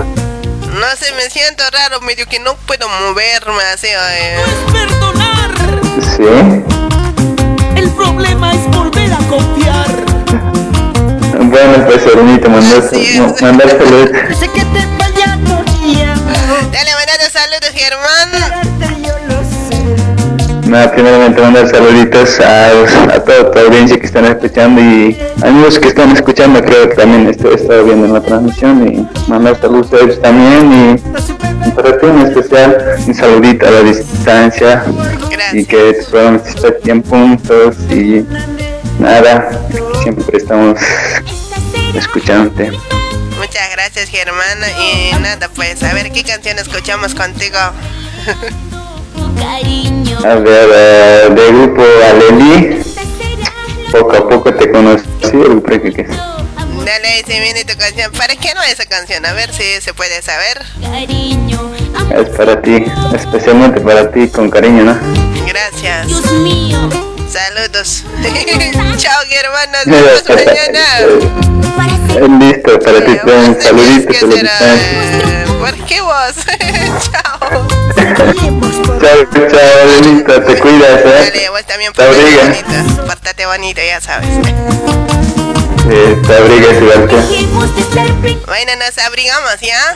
Speaker 2: No sé, me siento raro, medio que no puedo moverme así. eh.
Speaker 8: ¿Sí?
Speaker 7: El problema es volver a confiar.
Speaker 8: Bueno, pues Ernita, mandaste, no, mandaste los-
Speaker 12: Sé que te vaya
Speaker 2: Dale, mandate saludos, Germán.
Speaker 8: Nada, primeramente mandar saluditos a, a toda tu audiencia que están escuchando y amigos que están escuchando, creo que también estoy, he estado viendo la transmisión y mandar saludos a ellos también y, y para ti en especial un saludito a la distancia y que tu programa esté bien puntos y nada, siempre estamos escuchándote.
Speaker 2: Muchas gracias, Germán. Y nada, pues, a ver qué canción escuchamos contigo.
Speaker 8: A ver, eh, de grupo Aleli, poco a poco te conocí, el que, que
Speaker 2: Dale, si viene tu canción. ¿Para qué no esa canción? A ver si se puede saber.
Speaker 8: es para ti, especialmente para ti, con cariño, ¿no?
Speaker 2: Gracias. Saludos. Chao, Germán. Nos vemos mañana.
Speaker 8: Eh, Listo, para ti, un saludito,
Speaker 2: ¿Qué
Speaker 8: saludito.
Speaker 2: será? Eh, ¿Por qué vos? Chao.
Speaker 8: Chao, chao, Adelita, te cuidas, ¿eh?
Speaker 2: Dale, vos también
Speaker 8: Te
Speaker 2: portate bonito. Portate bonito, ya sabes.
Speaker 8: eh, te abrigas igual que.
Speaker 2: Bueno, nos abrigamos, ¿ya?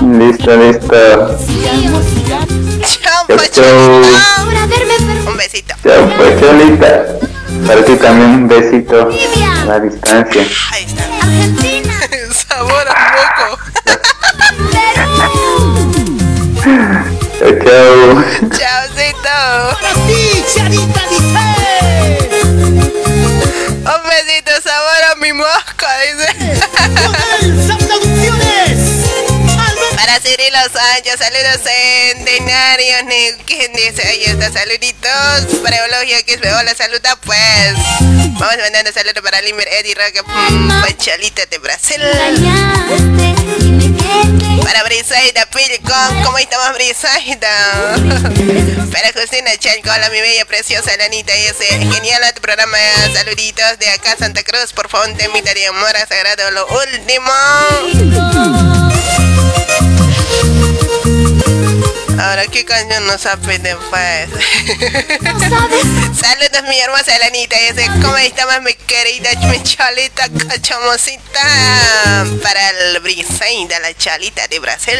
Speaker 8: Listo, listo.
Speaker 2: Chao,
Speaker 8: Chao, chao.
Speaker 2: Un besito.
Speaker 8: Chao, pues, Cholita. Para ti también un besito a la distancia.
Speaker 2: Ahí está. Sabor a moco.
Speaker 8: Chao, chao.
Speaker 2: Chaucito.
Speaker 7: Para ti, Charita dice.
Speaker 2: Un besito, sabor a mi mosca, dice.
Speaker 7: Producciones.
Speaker 2: Para Cirilo Anchos, saludos centenario. ¿Quién dice? Ahí está, saluditos. Para Eulogio, que es hola, saluda pues. Vamos mandando saludos para Limber Eddie Roque, Pachalita de Brasil. Para Brisaida Pilcon, ¿cómo estamos Brisaida? Para Justina Chanco, hola mi bella preciosa Lanita, y ese genial tu programa, saluditos de acá Santa Cruz, por favor, te invitaría amor sagrado, lo último. Ahora, ¿qué canción nos apetece pues? Saludos, mi hermosa Elanita. Dice, ¿cómo estamos, mi querida mi chalita cachamosita? Para el Briseida, la chalita de Brasil.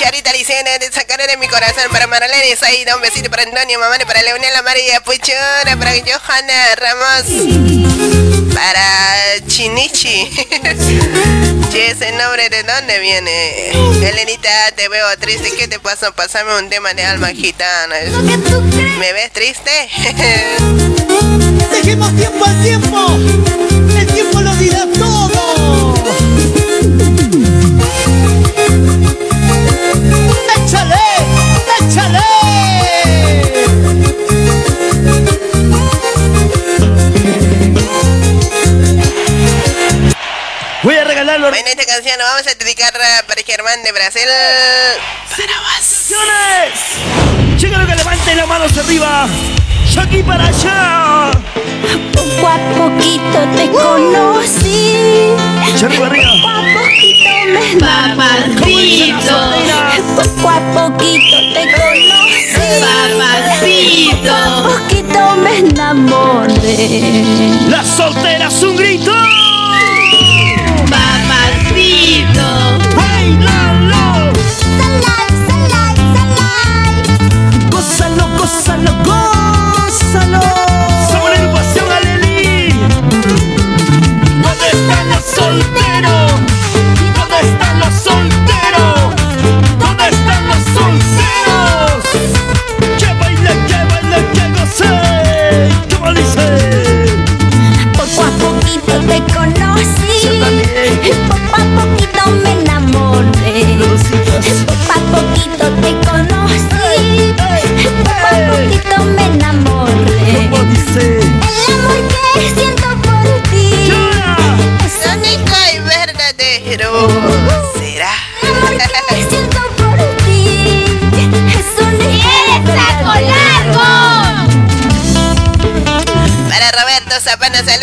Speaker 2: Charita Licena, te sacaré de mi corazón para Marlene Saida, un besito para Antonio, mamá, para Leonela María Puchora, para Johanna Ramos, para Chinichi. Che, ese nombre de dónde viene? Elenita, te veo triste, ¿qué te pasa? Pásame un tema de alma gitana. ¿Me ves triste?
Speaker 7: Dejemos tiempo al tiempo. El tiempo lo dirá todo.
Speaker 2: Bueno, esta canción la vamos a dedicar uh, para Germán de Brasil. Para vos.
Speaker 3: Llega lo que levanten las manos arriba. Yo aquí para allá.
Speaker 5: Poco a poquito te conocí.
Speaker 3: Yo arriba, arriba.
Speaker 5: Poco a poquito me
Speaker 3: Papacito.
Speaker 5: Poco a poquito te conocí.
Speaker 13: Papacito.
Speaker 5: Poco a poquito me enamoré.
Speaker 3: Las solteras un grito.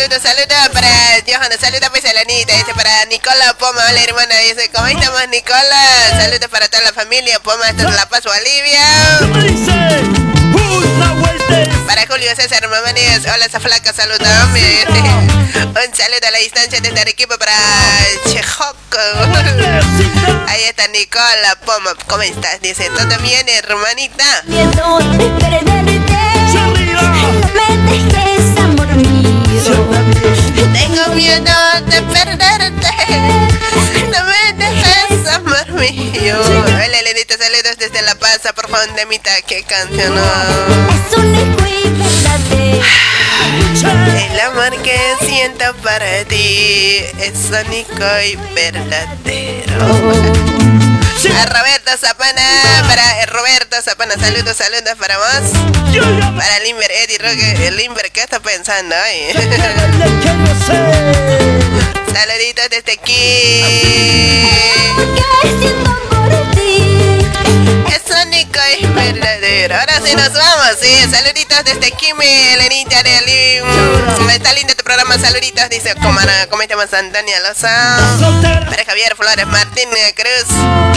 Speaker 2: Saludos, saludos. Para Johanna, saludos pues a la Anita. Dice para Nicola Poma, hola hermana. Dice, ¿cómo estamos Nicola? Saludos para toda la familia Poma, hasta La Paz, Bolivia. Para Julio César Mamáez, hola esa flaca, saludame. Un saludo a la distancia desde Arequipa para Chejoco. Ahí está Nicola Poma, ¿cómo estás? Dice, ¿todo bien, hermanita? Tengo miedo de perderte. No me dejes, amor mío. Hola, Elenita, saludos desde La Paz, por favor, de mitad, qué canción.
Speaker 5: Es único y verdadero.
Speaker 2: El amor que siento para ti es único y verdadero. A Roberto Zapana, para eh, Roberto Zapana, saludos, saludos para vos. Para Limber, Eddie Roque, el Limber, ¿qué está pensando ahí? Saluditos desde aquí.
Speaker 5: Que siento por ti.
Speaker 2: Es único y verdadero. Ahora sí nos vamos, sí. Saluditos desde aquí, mi Elenita de Alim. Está lindo tu programa, saluditos. Dice, como, como estamos Antonia Loza. Para Javier Flores Martínez Cruz.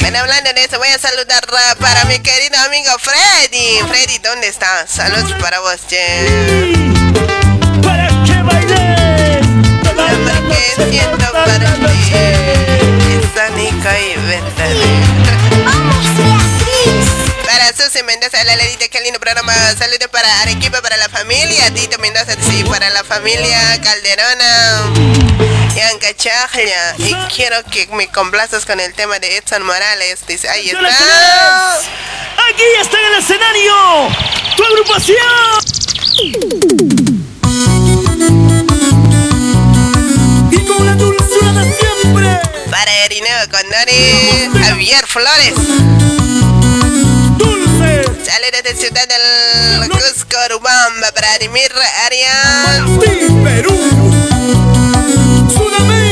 Speaker 2: Ven hablando de eso, voy a saludar para mi querido amigo Freddy. Freddy, ¿dónde estás? Saludos para vos.
Speaker 3: Para que bailes.
Speaker 2: Siento para ti es y. Para Susi Mendoza, la ledita, qué lindo programa. Saludos para Arequipa, para la familia. Tito Mendoza, sí, para la familia Calderona. Yanka Chaglia. Y quiero que me complazcas con el tema de Edson Morales. Dice, ahí
Speaker 3: ¡Señoras,
Speaker 2: está.
Speaker 3: Aquí está en el escenario tu agrupación. Y con la dulzura de siempre.
Speaker 2: Para Erineo Condori, Javier Flores. Saludos de Ciudad del Cusco, Urubamba, para Arimir Arias.
Speaker 3: Perú. Sudamérica.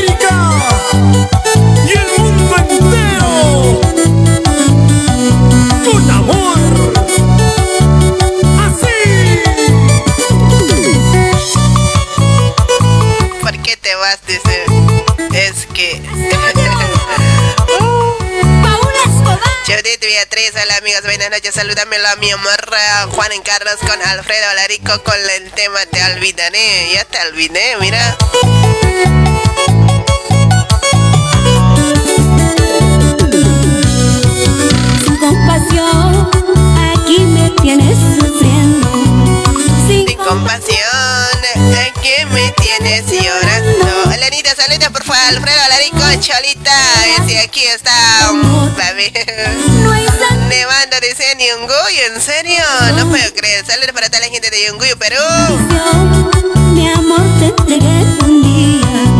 Speaker 2: Judith Beatriz, hola amigos, buenas noches, salúdamelo a mi amor eh, Juan en Carlos con Alfredo Larico con el tema Te olvidaré, ya te olvidé, mira.
Speaker 5: Sin compasión, aquí me tienes sufriendo. Sin
Speaker 2: Sin compasión, aquí me tienes llorando. Saluda por favor, Alfredo Larico, Cholita, ese aquí está, um, baby. Nevando, dice Yunguy, ¿en serio? No puedo creer. Saludos para toda la gente de Yunguy, Perú.
Speaker 5: mi amor te entregué un día.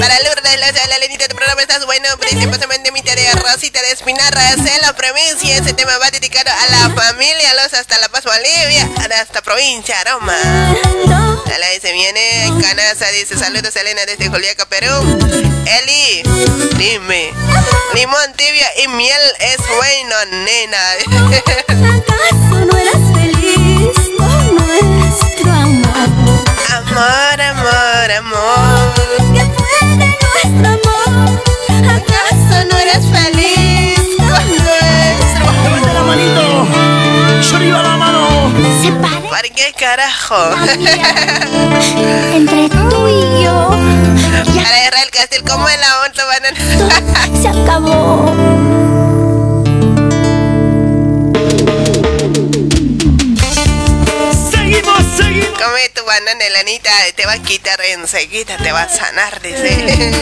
Speaker 2: Para Lourdes, la, la Lenita, tu programa estás bueno, principalmente mi tarea Rosita de Espinarra, en la provincia, ese tema va dedicado a la familia, los hasta La Paz, Bolivia, hasta provincia, Aroma. La se viene, Canasa dice, saludos Elena desde Juliaca, Perú. Eli, dime, limón tibio y miel es bueno, nena.
Speaker 5: ¿Acaso no eras feliz con nuestro amor?
Speaker 2: Amor, amor, amor.
Speaker 3: Mano.
Speaker 2: ¿Para qué carajo?
Speaker 5: Entre tú y yo
Speaker 2: Para Israel Castil, ¿cómo es la onda, banana?
Speaker 5: se acabó.
Speaker 3: Seguimos, seguimos.
Speaker 2: Come tu banana, Elanita, te va a quitar enseguida, te va a sanar, dice.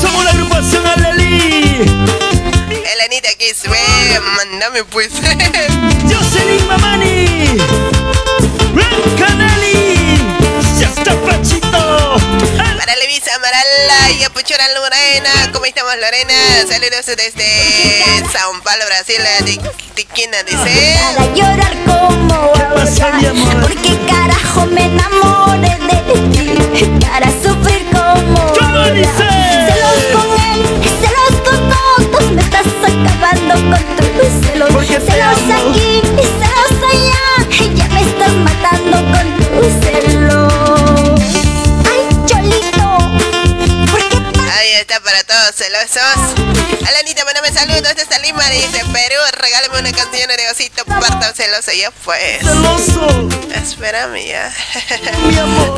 Speaker 3: Somos la agrupación Aleli.
Speaker 2: Elanita, que se ve, mandame pues.
Speaker 3: Jocelyn Mamani. Canelli. Ya está Pachito.
Speaker 2: Para Levisa Amaralla y Apuchora Lorena, ¿cómo estamos Lorena? Saludos desde Sao Paulo, Brasil, de Tiquina, dice.
Speaker 5: Para llorar como ahora ¿Por qué carajo me enamoré de ti? Para sufrir como ahora Celos con él, celos con todos Me estás acabando con tus celos Celos aquí
Speaker 2: Para todos celosos. Alanita, mándame saludos desde Lima, dice Perú. Regálame una canción de Osito, parta celoso, ya pues.
Speaker 3: Celoso.
Speaker 2: Espérame ya.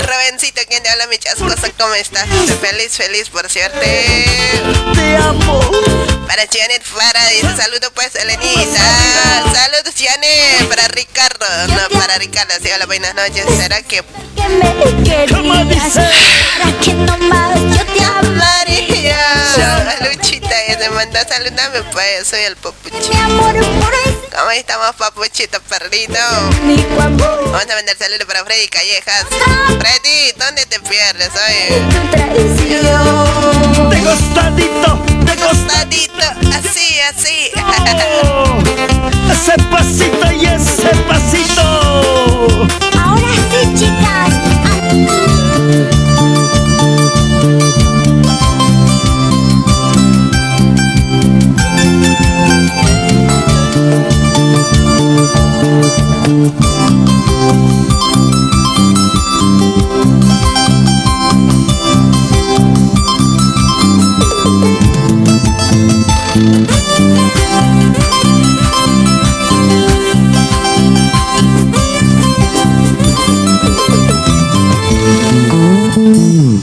Speaker 2: Robencito, quien te habla mi chascosa, ¿cómo estás? Feliz, feliz, por cierto.
Speaker 3: Te amo.
Speaker 2: Para Janet Fara, dice saludos pues, Elenita. Saludos, Janet. Para Ricardo. No, para Ricardo, sí, hola, buenas noches. ¿Será que
Speaker 5: me querías? Para que no más yo te
Speaker 2: María? Luchita, ya te manda saludame, pues, soy el papuchito. ¿Cómo estamos, papuchito perrito? Vamos a mandar saludos para Freddy Callejas. Freddy, ¿dónde te pierdes hoy?
Speaker 5: tu traición
Speaker 3: De costadito. De
Speaker 2: Costadito, así, así.
Speaker 3: Ese pasito y ese pasito.
Speaker 5: Ahora sí, chicas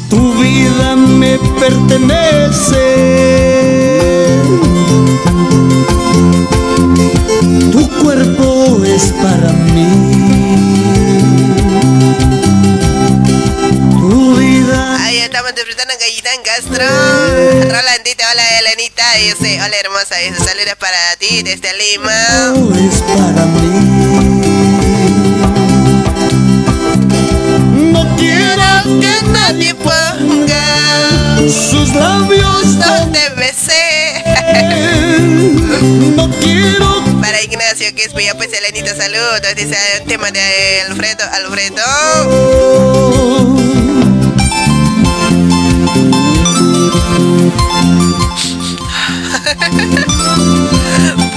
Speaker 3: Tu vida me pertenece.
Speaker 1: Cuerpo es para mí. Tu vida.
Speaker 2: Ahí estamos disfrutando gallita en Castro. Rolandita, hola Elenita. Dice, hola hermosa. Dice, saludos para ti desde Lima.
Speaker 1: es para mí. No quiero
Speaker 2: que nadie ponga
Speaker 1: sus labios
Speaker 2: donde besé.
Speaker 1: No quiero.
Speaker 2: Ignacio, es ya pues Elenita, saludos. Dice un tema de Alfredo. Alfredo.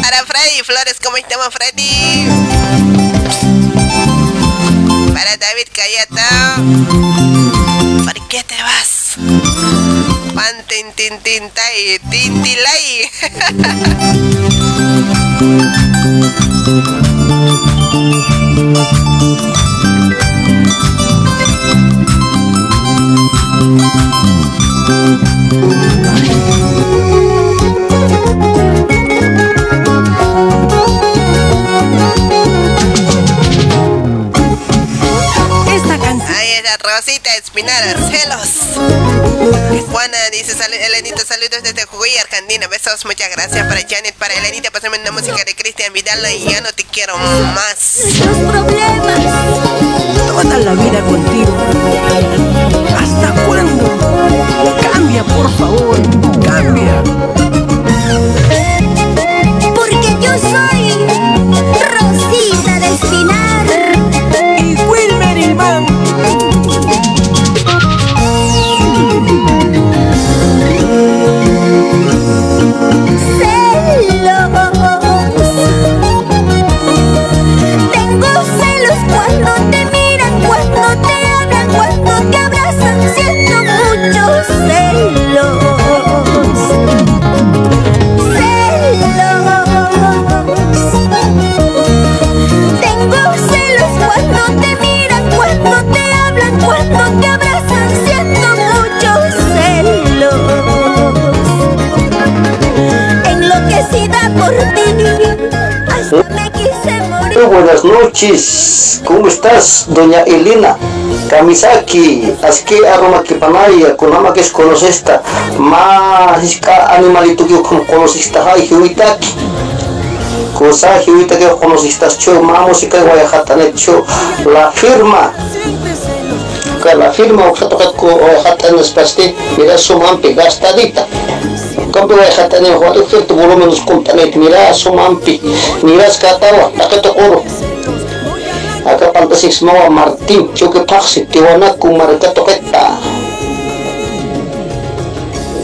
Speaker 2: Para Freddy Flores, ¿cómo estamos, Freddy? Para David Cayeta. ¿Por qué te vas? Pan tin tin tin tai tin tilai.
Speaker 5: Esta
Speaker 2: Rosita Espinal, celos. Juana dice, "Sal- Elenita, saludos desde Jujuy, Argentina. Besos, muchas gracias para Janet, para Elenita. Pásame una música de Cristian Vidal y ya no te quiero más.
Speaker 5: Toda la vida contigo. ¿Hasta cuándo? Cambia, por favor.
Speaker 14: Enloquecida por ti. Hasta me quise morir.
Speaker 15: Muy buenas noches, ¿cómo estás, doña Elena? Kamisaki, así aroma que panaya, con ama que es conocesta, más animalito que conociste, ay, hiwitaki. Cosa hiwita que conociste, cho, más música de guayajatane, cho, la firma. Que la firma, o sea, toca con guayajatane, espaste, mira su gastadita. kabla khatani huado cierto volumen nos contanet mira sumampi miras katawa takatokoro acá pantasix mawa Martin, choque paxi tiwana kumarka toketa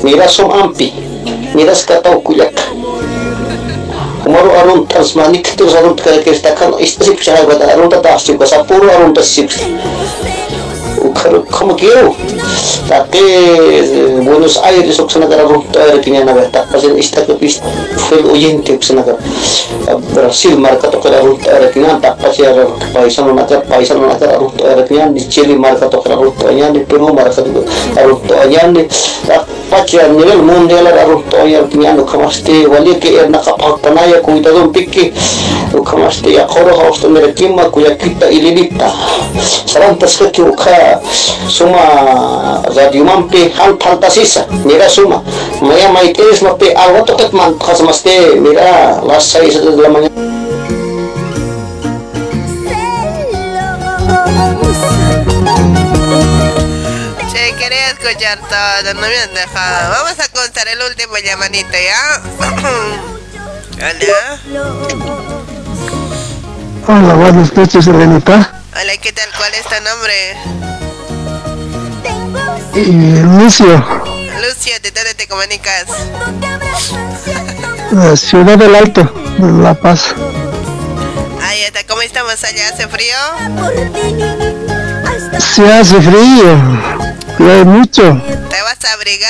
Speaker 15: mira sumampi miras kataw kuyaka Umaru arun transmanik terus arun tkara kirtakan istasi pusara bada arun tatapsi basapuru arun tasipsi como quiero. Tate eh, Buenos Aires Oxanacara Rumptare eh, Tiñanaga Tapasen Istacapis fue el eh, oyente Oxanacara. Brasil marca tocara Rumptare Tiñan Tapachera Paisano Nacara Paisano Nacara Rumptare Tiñan Chile marca tocara Rumptare Tiñan Perú marca Rumptare Tiñan pachyannirel mundela raruhtoya piano kamaste walike erna kapaktanaya kuitadon pikki kamaste ya koro hausto mere kimma kuya kita ilinitta saran taska ki ukha suma radio mampi han fantasisa mera suma. Maya maiteis mape alwato kat man khasmaste mera last size
Speaker 2: dalamanya quería escuchar todo, no me han dejado. Vamos a contar el último llamadito, ¿ya? Hola.
Speaker 16: Hola, buenas noches, Elenita.
Speaker 2: Hola, ¿qué tal? ¿Cuál es tu nombre?
Speaker 16: Y Lucio,
Speaker 2: Lucio, ¿de dónde te comunicas?
Speaker 16: la Ciudad del Alto, de La Paz.
Speaker 2: Ahí está, ¿cómo estamos allá? ¿Hace frío?
Speaker 16: Se hace frío, mucho.
Speaker 2: Te vas a abrigar.